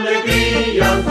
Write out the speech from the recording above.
alegria